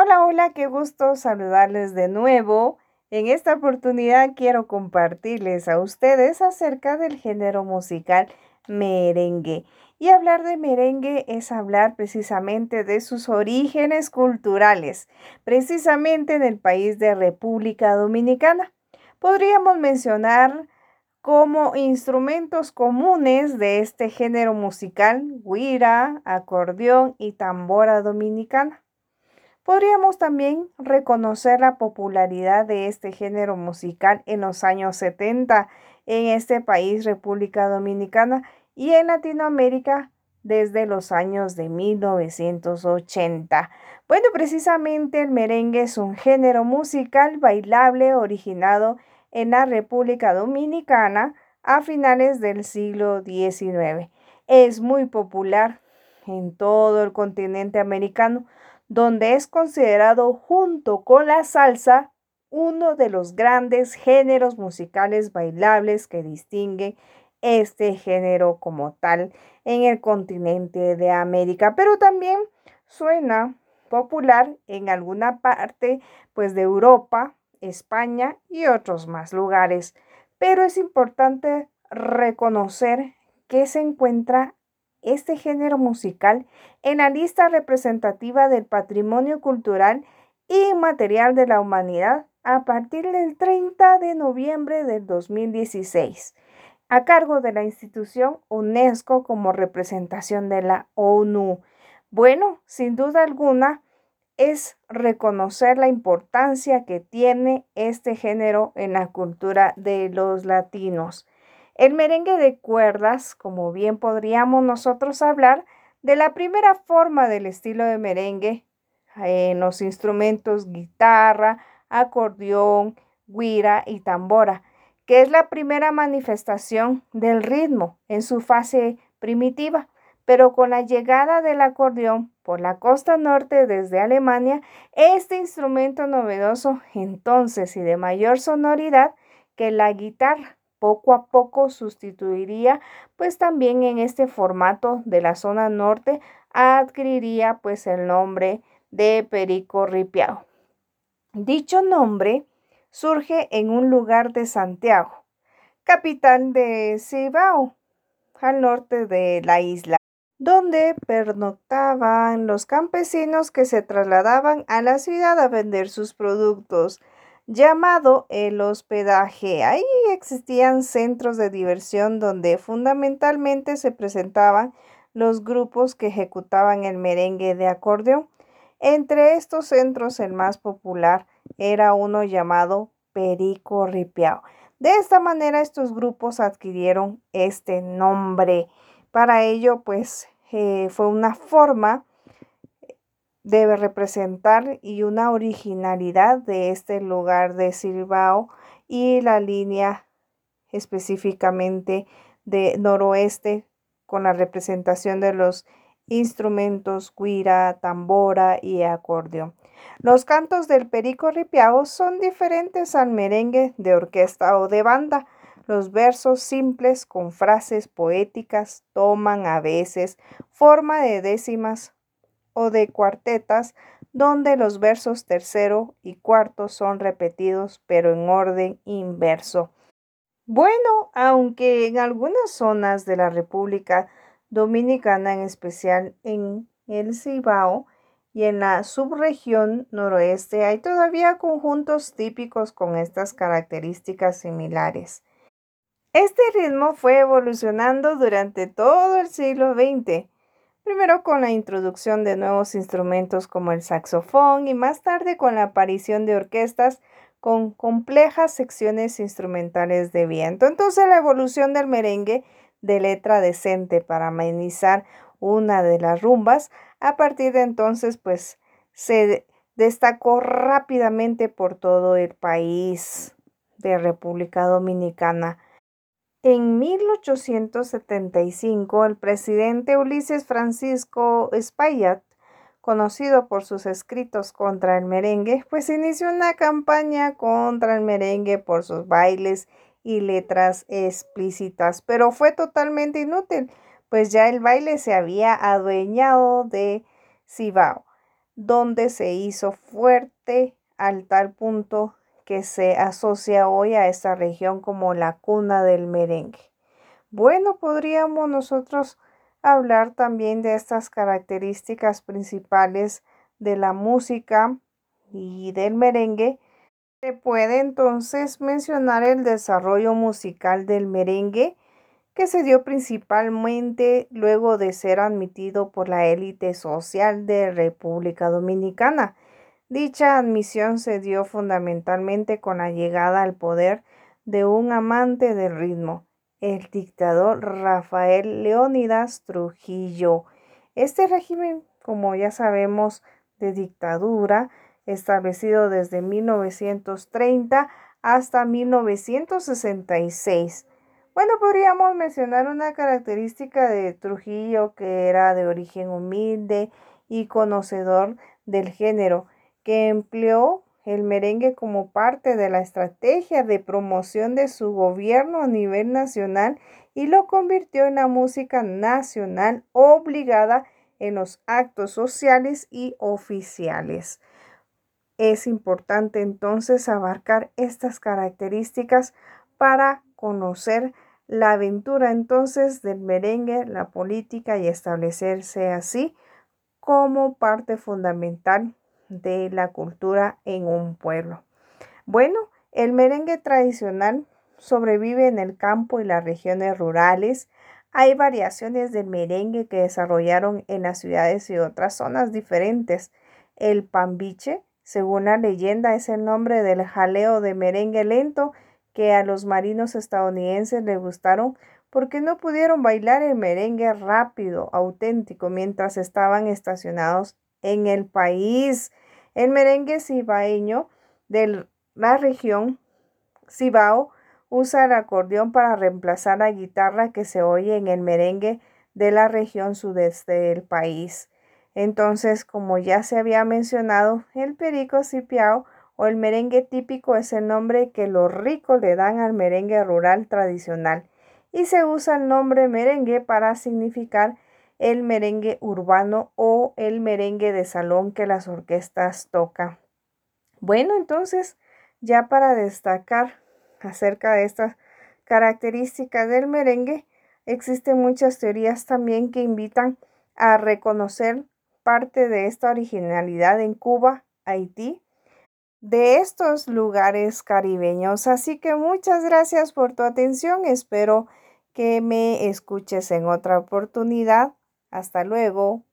Hola, hola, qué gusto saludarles de nuevo. En esta oportunidad quiero compartirles a ustedes acerca del género musical merengue. Y hablar de merengue es hablar precisamente de sus orígenes culturales, precisamente en el país de República Dominicana. Podríamos mencionar como instrumentos comunes de este género musical guira, acordeón y tambora dominicana. Podríamos también reconocer la popularidad de este género musical en los años 70 en este país, República Dominicana, y en Latinoamérica desde los años de 1980. Bueno, precisamente el merengue es un género musical bailable originado en la República Dominicana a finales del siglo XIX. Es muy popular en todo el continente americano donde es considerado junto con la salsa uno de los grandes géneros musicales bailables que distinguen este género como tal en el continente de América, pero también suena popular en alguna parte pues de Europa, España y otros más lugares. Pero es importante reconocer que se encuentra este género musical en la lista representativa del patrimonio cultural y material de la humanidad a partir del 30 de noviembre del 2016, a cargo de la institución UNESCO como representación de la ONU. Bueno, sin duda alguna, es reconocer la importancia que tiene este género en la cultura de los latinos. El merengue de cuerdas, como bien podríamos nosotros hablar, de la primera forma del estilo de merengue en los instrumentos guitarra, acordeón, guira y tambora, que es la primera manifestación del ritmo en su fase primitiva, pero con la llegada del acordeón por la costa norte desde Alemania, este instrumento novedoso entonces y de mayor sonoridad que la guitarra poco a poco sustituiría pues también en este formato de la zona norte adquiriría pues el nombre de Perico Ripiao. Dicho nombre surge en un lugar de Santiago, capital de Cibao, al norte de la isla, donde pernoctaban los campesinos que se trasladaban a la ciudad a vender sus productos llamado el hospedaje. Ahí existían centros de diversión donde fundamentalmente se presentaban los grupos que ejecutaban el merengue de acordeón. Entre estos centros el más popular era uno llamado Perico Ripiao. De esta manera estos grupos adquirieron este nombre. Para ello pues eh, fue una forma debe representar y una originalidad de este lugar de Silbao y la línea específicamente de noroeste con la representación de los instrumentos guira, tambora y acordeón. Los cantos del perico ripiao son diferentes al merengue de orquesta o de banda. Los versos simples con frases poéticas toman a veces forma de décimas o de cuartetas donde los versos tercero y cuarto son repetidos pero en orden inverso. Bueno, aunque en algunas zonas de la República Dominicana, en especial en el Cibao y en la subregión noroeste, hay todavía conjuntos típicos con estas características similares. Este ritmo fue evolucionando durante todo el siglo XX primero con la introducción de nuevos instrumentos como el saxofón y más tarde con la aparición de orquestas con complejas secciones instrumentales de viento. Entonces la evolución del merengue de letra decente para amenizar una de las rumbas, a partir de entonces pues se destacó rápidamente por todo el país de República Dominicana. En 1875, el presidente Ulises Francisco Espaillat, conocido por sus escritos contra el merengue, pues inició una campaña contra el merengue por sus bailes y letras explícitas, pero fue totalmente inútil, pues ya el baile se había adueñado de Cibao. donde se hizo fuerte al tal punto que se asocia hoy a esta región como la cuna del merengue. Bueno, podríamos nosotros hablar también de estas características principales de la música y del merengue. Se puede entonces mencionar el desarrollo musical del merengue que se dio principalmente luego de ser admitido por la élite social de República Dominicana Dicha admisión se dio fundamentalmente con la llegada al poder de un amante del ritmo, el dictador Rafael Leónidas Trujillo. Este régimen, como ya sabemos, de dictadura, establecido desde 1930 hasta 1966. Bueno, podríamos mencionar una característica de Trujillo que era de origen humilde y conocedor del género que empleó el merengue como parte de la estrategia de promoción de su gobierno a nivel nacional y lo convirtió en la música nacional obligada en los actos sociales y oficiales. Es importante entonces abarcar estas características para conocer la aventura entonces del merengue, la política y establecerse así como parte fundamental de la cultura en un pueblo. Bueno, el merengue tradicional sobrevive en el campo y las regiones rurales. Hay variaciones del merengue que desarrollaron en las ciudades y otras zonas diferentes. El pambiche, según la leyenda, es el nombre del jaleo de merengue lento que a los marinos estadounidenses les gustaron porque no pudieron bailar el merengue rápido, auténtico, mientras estaban estacionados en el país. El merengue cibaeño de la región Cibao usa el acordeón para reemplazar la guitarra que se oye en el merengue de la región sudeste del país. Entonces, como ya se había mencionado, el perico cipiao o el merengue típico es el nombre que los ricos le dan al merengue rural tradicional y se usa el nombre merengue para significar el merengue urbano o el merengue de salón que las orquestas tocan. Bueno, entonces, ya para destacar acerca de estas características del merengue, existen muchas teorías también que invitan a reconocer parte de esta originalidad en Cuba, Haití, de estos lugares caribeños. Así que muchas gracias por tu atención. Espero que me escuches en otra oportunidad. Hasta luego.